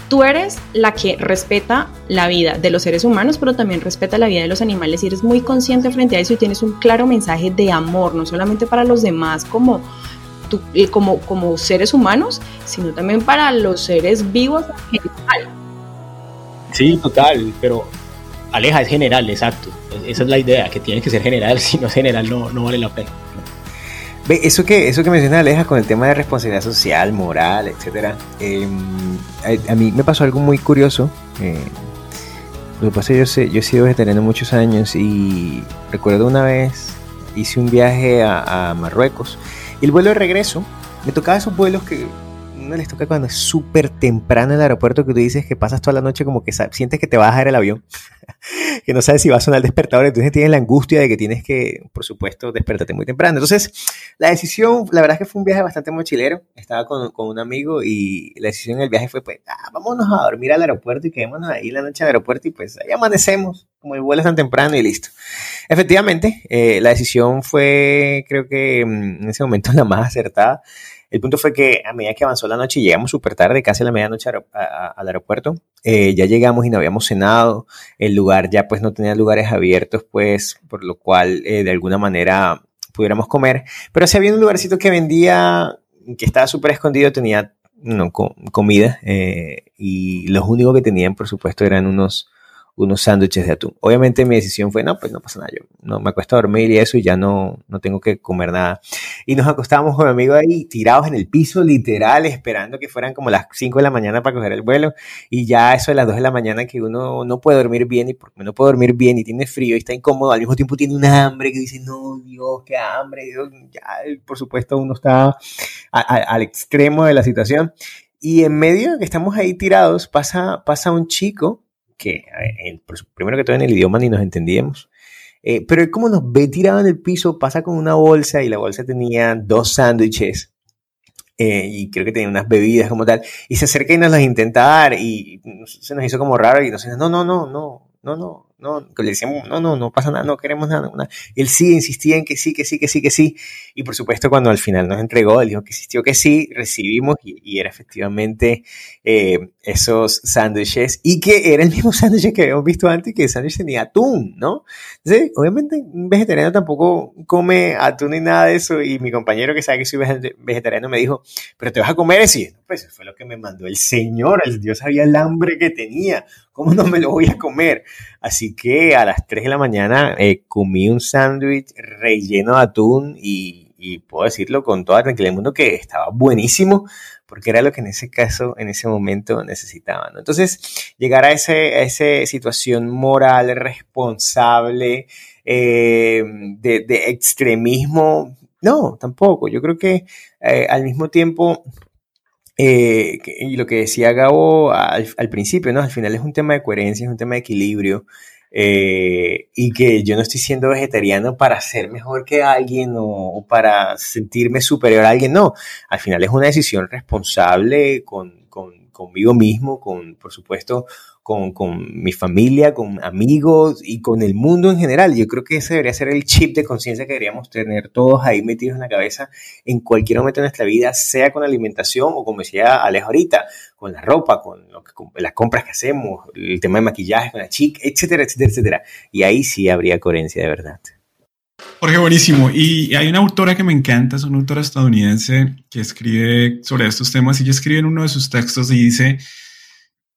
tú eres la que respeta la vida de los seres humanos, pero también respeta la vida de los animales y eres muy consciente frente a eso y tienes un claro mensaje de amor, no solamente para los demás como como, como seres humanos, sino también para los seres vivos en general. Sí, total, pero Aleja es general, exacto. Esa es la idea, que tiene que ser general, si no es general no, no vale la pena. Ve, eso que, eso que menciona Aleja con el tema de responsabilidad social, moral, etcétera, em, a, mí me pasó algo muy curioso. Eh, lo que pasa es que yo, yo he sido vegetariano muchos años y recuerdo una vez hice un viaje a, a Marruecos el vuelo de regreso, me tocaba esos vuelos que no les toca cuando es súper temprano en el aeropuerto que tú dices que pasas toda la noche como que sientes que te va a dejar el avión, que no sabes si va a sonar el despertador, entonces tienes la angustia de que tienes que, por supuesto, despertarte muy temprano. Entonces, la decisión, la verdad es que fue un viaje bastante mochilero, estaba con, con un amigo y la decisión en el viaje fue, pues, ah, vámonos a dormir al aeropuerto y quedémonos ahí la noche al aeropuerto y pues ahí amanecemos, como el vuelo es tan temprano y listo. Efectivamente, eh, la decisión fue, creo que mm, en ese momento la más acertada. El punto fue que a medida que avanzó la noche llegamos súper tarde, casi a la medianoche al aeropuerto, eh, ya llegamos y no habíamos cenado, el lugar ya pues no tenía lugares abiertos, pues por lo cual eh, de alguna manera pudiéramos comer, pero si había un lugarcito que vendía, que estaba súper escondido, tenía no, comida eh, y los únicos que tenían por supuesto eran unos unos sándwiches de atún. Obviamente mi decisión fue, no, pues no pasa nada, yo no me acuesto a dormir y eso y ya no, no tengo que comer nada. Y nos acostábamos con mi amigo ahí tirados en el piso, literal, esperando que fueran como las 5 de la mañana para coger el vuelo. Y ya eso de las 2 de la mañana que uno no puede dormir bien y porque no puede dormir bien y tiene frío y está incómodo, al mismo tiempo tiene una hambre que dice, no, Dios, qué hambre, Dios, ya, por supuesto uno está al extremo de la situación. Y en medio que estamos ahí tirados, pasa, pasa un chico que primero que todo en el idioma ni nos entendíamos. Eh, pero él como nos ve tirado en el piso, pasa con una bolsa y la bolsa tenía dos sándwiches eh, y creo que tenía unas bebidas como tal, y se acerca y nos las intenta dar y se nos hizo como raro y nos dice, no, no, no, no, no, no, no, le decíamos, no, no, no pasa nada, no queremos nada, Él sí insistía en que sí, que sí, que sí, que sí. Y por supuesto, cuando al final nos entregó, él dijo que insistió que sí, recibimos y, era efectivamente eh, esos sándwiches y que era el mismo sándwich que habíamos visto antes, que el sándwich tenía atún, ¿no? Entonces, obviamente, un vegetariano tampoco come atún ni nada de eso. Y mi compañero que sabe que soy vegetariano me dijo, pero te vas a comer ese. Pues fue lo que me mandó el Señor, el Dios sabía el hambre que tenía. ¿Cómo no me lo voy a comer? Así que a las 3 de la mañana eh, comí un sándwich relleno de atún y, puedo decirlo con toda tranquilidad del mundo que estaba buenísimo porque era lo que en ese caso, en ese momento necesitaba. Entonces, llegar a, esa situación moral responsable eh, de, extremismo, no, tampoco. Yo creo que eh, al mismo tiempo eh, y lo que decía Gabo al, principio, ¿no? Al final es un tema de coherencia, es un tema de equilibrio. Eh, y que yo no estoy siendo vegetariano para ser mejor que alguien o, para sentirme superior a alguien, no. Al final es una decisión responsable con, con, conmigo mismo, con, por supuesto, con, con, mi familia, con amigos y con el mundo en general. Yo creo que ese debería ser el chip de conciencia que deberíamos tener todos ahí metidos en la cabeza en cualquier momento de nuestra vida, sea con alimentación o como decía Alejo ahorita, con la ropa, con, lo que, las compras que hacemos, el tema de maquillaje con la chica, etcétera, etcétera, etcétera. Y ahí sí habría coherencia de verdad. Jorge, buenísimo. Y hay una autora que me encanta, es una autora estadounidense que escribe sobre estos temas y ella escribe en uno de sus textos y dice,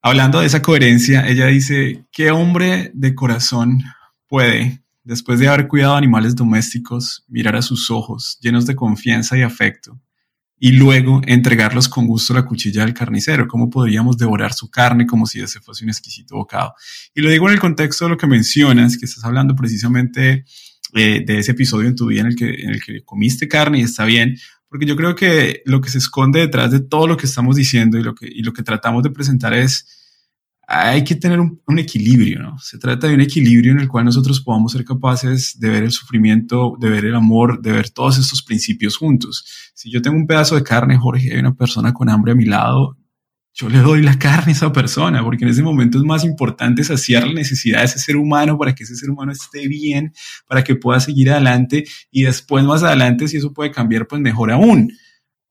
Hablando de esa coherencia, ella dice, ¿qué hombre de corazón puede, después de haber cuidado animales domésticos, mirar a sus ojos llenos de confianza y afecto y luego entregarlos con gusto la cuchilla del carnicero? ¿Cómo podríamos devorar su carne como si ese fuese un exquisito bocado? Y lo digo en el contexto de lo que mencionas, que estás hablando precisamente eh, de ese episodio en tu vida en el, que, en el que comiste carne y está bien, porque yo creo que lo que se esconde detrás de todo lo que estamos diciendo y lo que, y lo que tratamos de presentar es, hay que tener un, equilibrio, ¿no? Se trata de un equilibrio en el cual nosotros podamos ser capaces de ver el sufrimiento, de ver el amor, de ver todos estos principios juntos. Si yo tengo un pedazo de carne, Jorge, hay una persona con hambre a mi lado, yo le doy la carne a esa persona, porque en ese momento es más importante saciar la necesidad de ese ser humano para que ese ser humano esté bien, para que pueda seguir adelante y después más adelante, si eso puede cambiar, pues mejor aún.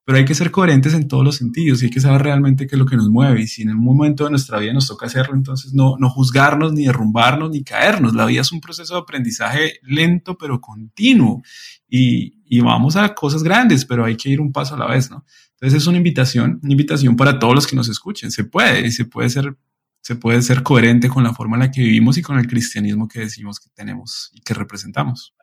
Pero hay que ser coherentes en todos los sentidos y hay que saber realmente qué es lo que nos mueve. Y si en un momento de nuestra vida nos toca hacerlo, entonces no, no juzgarnos, ni derrumbarnos, ni caernos. La vida es un proceso de aprendizaje lento, pero continuo. Y, y vamos a cosas grandes, pero hay que ir un paso a la vez, ¿no? Entonces es una invitación, una invitación para todos los que nos escuchen. Se puede y se puede ser, se puede ser coherente con la forma en la que vivimos y con el cristianismo que decimos que tenemos y que representamos.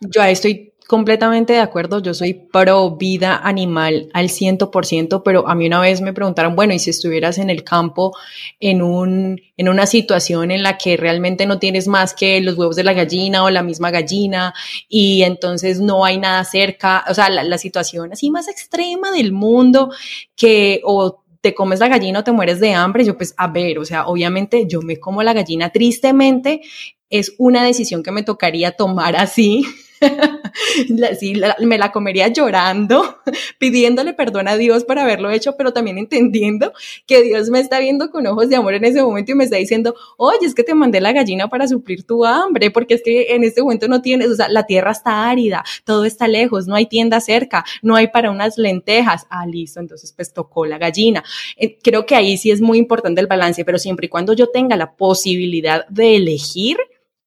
Yo estoy completamente de acuerdo. Yo soy pro vida animal al 100%, pero a mí una vez me preguntaron, bueno, ¿y si estuvieras en el campo en, un, en una situación en la que realmente no tienes más que los huevos de la gallina o la misma gallina y entonces no hay nada cerca? O sea, la, la situación así más extrema del mundo que o te comes la gallina o te mueres de hambre, yo pues a ver, o sea, obviamente yo me como la gallina tristemente, es una decisión que me tocaría tomar así, sí, me la comería llorando, pidiéndole perdón a Dios por haberlo hecho, pero también entendiendo que Dios me está viendo con ojos de amor en ese momento y me está diciendo, oye, es que te mandé la gallina para suplir tu hambre, porque es que en este momento no tienes, o sea, la tierra está árida, todo está lejos, no hay tienda cerca, no hay para unas lentejas. Ah, listo, entonces pues tocó la gallina. Eh, creo que ahí sí es muy importante el balance, pero siempre y cuando yo tenga la posibilidad de elegir,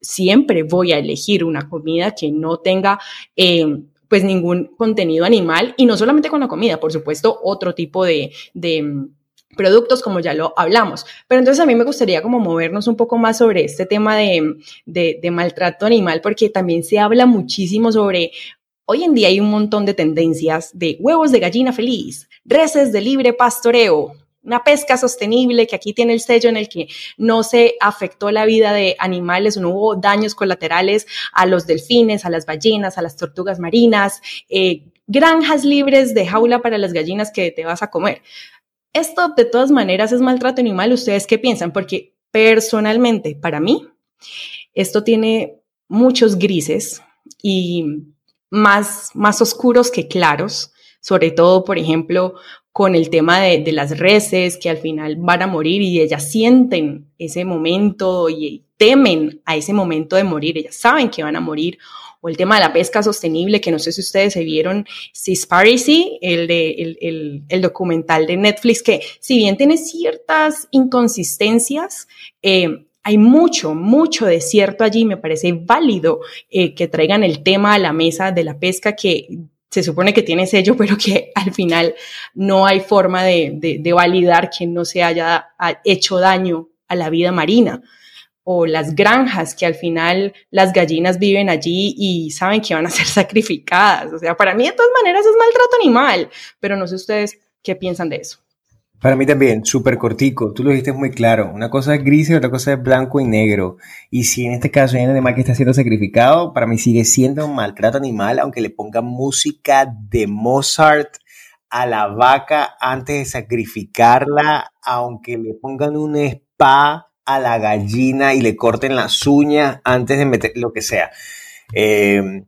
siempre voy a elegir una comida que no tenga eh, pues ningún contenido animal y no solamente con la comida, por supuesto, otro tipo de, de mm, productos como ya lo hablamos. Pero entonces a mí me gustaría como movernos un poco más sobre este tema de, de, de maltrato animal porque también se habla muchísimo sobre Hoy en día hay un montón de tendencias de huevos de gallina feliz, reses de libre pastoreo, una pesca sostenible que aquí tiene el sello en el que no se afectó la vida de animales, no hubo daños colaterales a los delfines, a las ballenas, a las tortugas marinas, eh, granjas libres de jaula para las gallinas que te vas a comer. Esto de todas maneras es maltrato animal. ¿Ustedes qué piensan? Porque personalmente, para mí, esto tiene muchos grises y más, más oscuros que claros, sobre todo, por ejemplo, con el tema de, las reses que al final van a morir y ellas sienten ese momento y temen a ese momento de morir, ellas saben que van a morir, o el tema de la pesca sostenible, que no sé si ustedes se vieron Seaspiracy, el, de, el documental de Netflix, que si bien tiene ciertas inconsistencias, eh, hay mucho, mucho desierto allí. Me parece válido eh, que traigan el tema a la mesa de la pesca que se supone que tiene sello, pero que al final no hay forma de, de, de validar que no se haya hecho daño a la vida marina o las granjas que al final las gallinas viven allí y saben que van a ser sacrificadas. O sea, para mí de todas maneras es maltrato animal, pero no sé ustedes qué piensan de eso. Para mí también, súper cortico, tú lo dijiste muy claro, una cosa es gris y otra cosa es blanco y negro. Y si en este caso hay un animal que está siendo sacrificado, para mí sigue siendo un maltrato animal, aunque le pongan música de Mozart a la vaca antes de sacrificarla, aunque le pongan un spa a la gallina y le corten las uñas antes de meter lo que sea. Eh,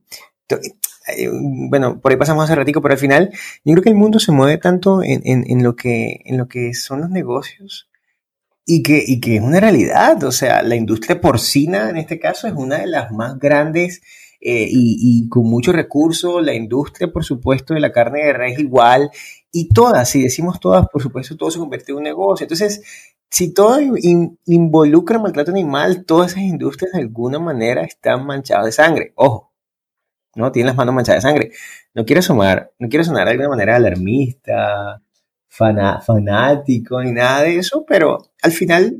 eh, bueno, por ahí pasamos hace ratico, pero al final yo creo que el mundo se mueve tanto en, en, lo, que, en lo que son los negocios y que, y que es una realidad. O sea, la industria porcina en este caso es una de las más grandes eh, y, con muchos recursos. La industria, por supuesto, de la carne de res igual. Y todas, si decimos todas, por supuesto, todo se convierte en un negocio. Entonces, si todo involucra maltrato animal, todas esas industrias de alguna manera están manchadas de sangre. Ojo, ¿no? Tiene las manos manchadas de sangre. No quiero sonar, no quiero sonar de alguna manera alarmista, fanático, ni nada de eso, pero al final,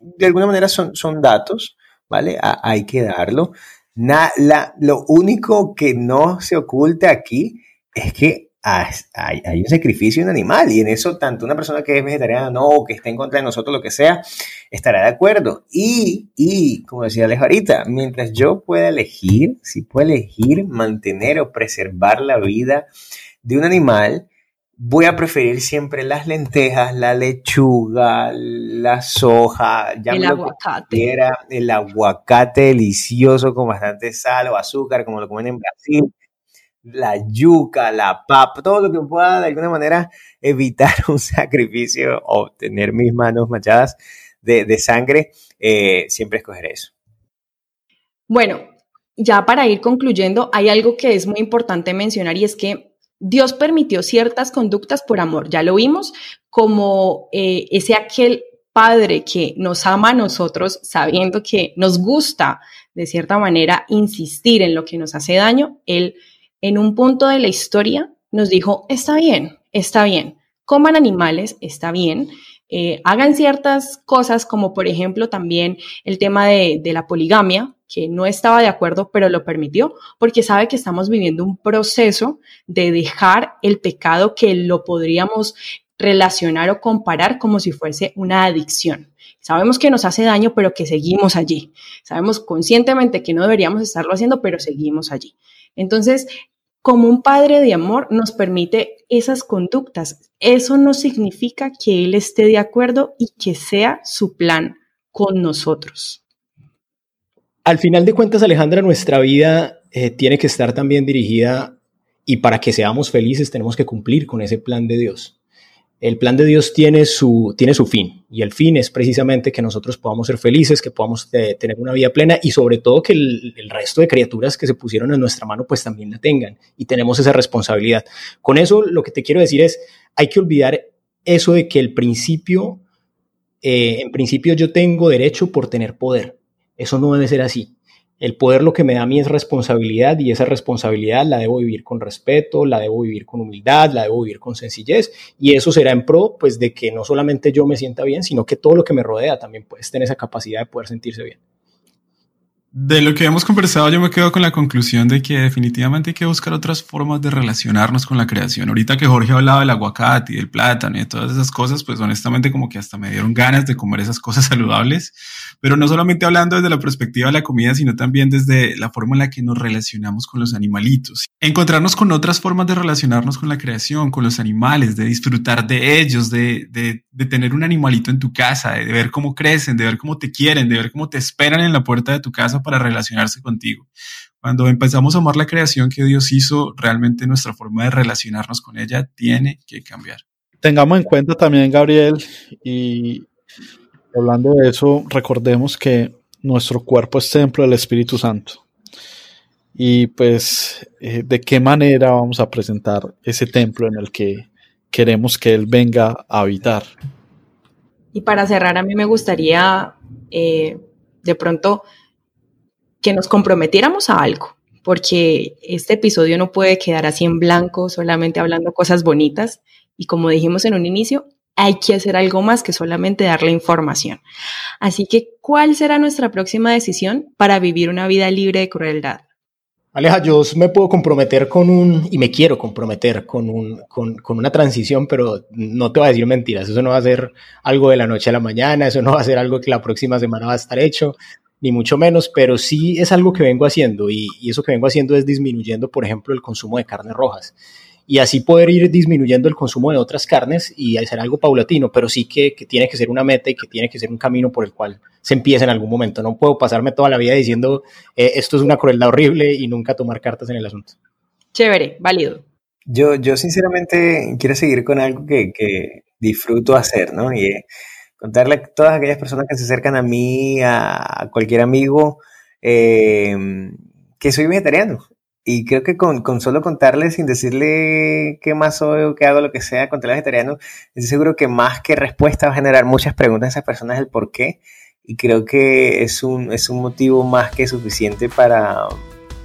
de alguna manera son, son datos, ¿vale? hay que darlo. la, lo único que no se oculta aquí es que hay, hay, un sacrificio de un animal y en eso tanto una persona que es vegetariana no, o que está en contra de nosotros, lo que sea, estará de acuerdo. Y, y como decía Alex ahorita, mientras yo pueda elegir, si puedo elegir mantener o preservar la vida de un animal, voy a preferir siempre las lentejas, la lechuga, la soja, el aguacate. el aguacate delicioso con bastante sal o azúcar, como lo comen en Brasil la yuca, la papa, todo lo que pueda de alguna manera evitar un sacrificio o tener mis manos manchadas de, sangre, eh, siempre escogeré eso. Bueno, ya para ir concluyendo, hay algo que es muy importante mencionar y es que Dios permitió ciertas conductas por amor, ya lo vimos, como eh, ese aquel padre que nos ama a nosotros sabiendo que nos gusta de cierta manera insistir en lo que nos hace daño, Él en un punto de la historia nos dijo, está bien, está bien, coman animales, está bien, eh, hagan ciertas cosas como por ejemplo también el tema de, de la poligamia, que no estaba de acuerdo, pero lo permitió, porque sabe que estamos viviendo un proceso de dejar el pecado que lo podríamos relacionar o comparar como si fuese una adicción. Sabemos que nos hace daño, pero que seguimos allí. Sabemos conscientemente que no deberíamos estarlo haciendo, pero seguimos allí. Entonces, como un padre de amor nos permite esas conductas. Eso no significa que Él esté de acuerdo y que sea su plan con nosotros. Al final de cuentas, Alejandra, nuestra vida eh, tiene que estar también dirigida y para que seamos felices tenemos que cumplir con ese plan de Dios el plan de Dios tiene su, tiene su fin y el fin es precisamente que nosotros podamos ser felices, que podamos eh, tener una vida plena y sobre todo que el, resto de criaturas que se pusieron en nuestra mano pues también la tengan y tenemos esa responsabilidad. Con eso lo que te quiero decir es, hay que olvidar eso de que el principio, eh, en principio yo tengo derecho por tener poder. Eso no debe ser así. El poder lo que me da a mí es responsabilidad y esa responsabilidad la debo vivir con respeto, la debo vivir con humildad, la debo vivir con sencillez y eso será en pro pues de que no solamente yo me sienta bien, sino que todo lo que me rodea también puede tener esa capacidad de poder sentirse bien. De lo que hemos conversado, yo me quedo con la conclusión de que definitivamente hay que buscar otras formas de relacionarnos con la creación. Ahorita que Jorge hablaba del aguacate y del plátano y de todas esas cosas, pues honestamente como que hasta me dieron ganas de comer esas cosas saludables, pero no solamente hablando desde la perspectiva de la comida, sino también desde la forma en la que nos relacionamos con los animalitos. Encontrarnos con otras formas de relacionarnos con la creación, con los animales, de disfrutar de ellos, de, de, de tener un animalito en tu casa, de ver cómo crecen, de ver cómo te quieren, de ver cómo te esperan en la puerta de tu casa para relacionarse contigo. Cuando empezamos a amar la creación que Dios hizo, realmente nuestra forma de relacionarnos con ella tiene que cambiar. tengamos en cuenta también, Gabriel, y hablando de eso, recordemos que nuestro cuerpo es templo del Espíritu Santo. Y pues, eh, ¿de qué manera vamos a presentar ese templo en el que queremos que Él venga a habitar? Y para cerrar, a mí me gustaría eh, de pronto que nos comprometiéramos a algo, porque este episodio no puede quedar así en blanco, solamente hablando cosas bonitas. Y como dijimos en un inicio, hay que hacer algo más que solamente darle información. Así que, ¿cuál será nuestra próxima decisión para vivir una vida libre de crueldad? Aleja, yo me puedo comprometer con un, y me quiero comprometer con, un, con, con, una transición, pero no te voy a decir mentiras, eso no va a ser algo de la noche a la mañana, eso no va a ser algo que la próxima semana va a estar hecho, ni mucho menos, pero sí es algo que vengo haciendo y, y eso que vengo haciendo es disminuyendo, por ejemplo, el consumo de carnes rojas y así poder ir disminuyendo el consumo de otras carnes y hacer algo paulatino, pero sí que, tiene que ser una meta y que tiene que ser un camino por el cual se empieza en algún momento. No puedo pasarme toda la vida diciendo eh, esto es una crueldad horrible y nunca tomar cartas en el asunto. Chévere, válido. Yo, yo sinceramente quiero seguir con algo que, que disfruto hacer, ¿no? Y contarle a todas aquellas personas que se acercan a mí, a cualquier amigo, eh, que soy vegetariano. Y creo que con, con, solo contarle, sin decirle qué más soy o qué hago, lo que sea, contarle vegetariano, estoy seguro que más que respuesta va a generar muchas preguntas a esas personas del por qué. Y creo que es un, es un motivo más que suficiente para,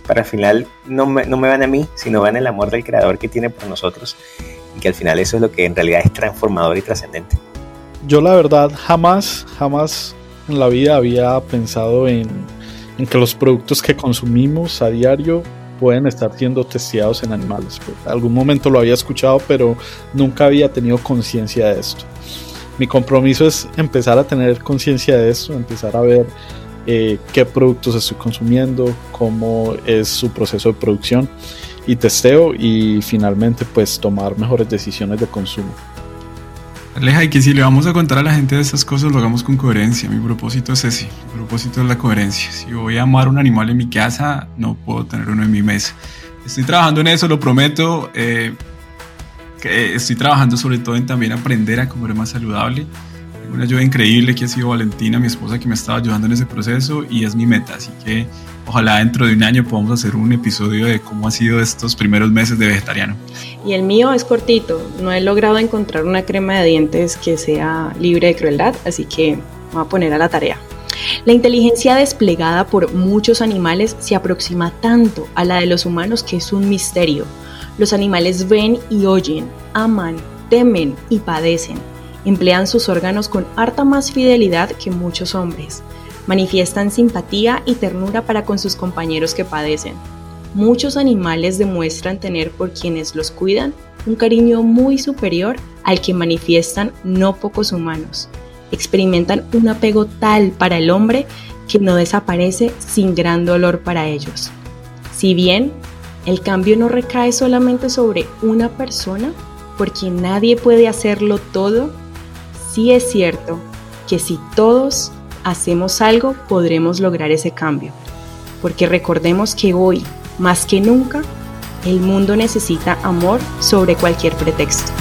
para al final no me, no me van a mí, sino van el amor del creador que tiene por nosotros. Y que al final eso es lo que en realidad es transformador y trascendente. Yo la verdad jamás, jamás en la vida había pensado en, que los productos que consumimos a diario pueden estar siendo testeados en animales. Pues, algún momento lo había escuchado, pero nunca había tenido conciencia de esto. Mi compromiso es empezar a tener conciencia de esto, empezar a ver eh, qué productos estoy consumiendo, cómo es su proceso de producción y testeo y finalmente pues tomar mejores decisiones de consumo. Aleja, y que si le vamos a contar a la gente de estas cosas, lo hagamos con coherencia. Mi propósito es ese. Mi propósito es la coherencia. Si voy a amar un animal en mi casa, no puedo tener uno en mi mesa. Estoy trabajando en eso, lo prometo. Eh, que estoy trabajando sobre todo en también aprender a comer más saludable. Una ayuda increíble que ha sido Valentina, mi esposa, que me estaba ayudando en ese proceso y es mi meta. Así que ojalá dentro de un año podamos hacer un episodio de cómo ha sido estos primeros meses de vegetariano. Y el mío es cortito, no he logrado encontrar una crema de dientes que sea libre de crueldad, así que me voy a poner a la tarea. La inteligencia desplegada por muchos animales se aproxima tanto a la de los humanos que es un misterio. Los animales ven y oyen, aman, temen y padecen. Emplean sus órganos con harta más fidelidad que muchos hombres manifiestan simpatía y ternura para con sus compañeros que padecen. Muchos animales demuestran tener por quienes los cuidan un cariño muy superior al que manifiestan no pocos humanos. Experimentan un apego tal para el hombre que no desaparece sin gran dolor para ellos. Si bien el cambio no recae solamente sobre una persona, porque nadie puede hacerlo todo, sí es cierto que si todos hacemos algo, podremos lograr ese cambio. Porque recordemos que hoy, más que nunca, el mundo necesita amor sobre cualquier pretexto.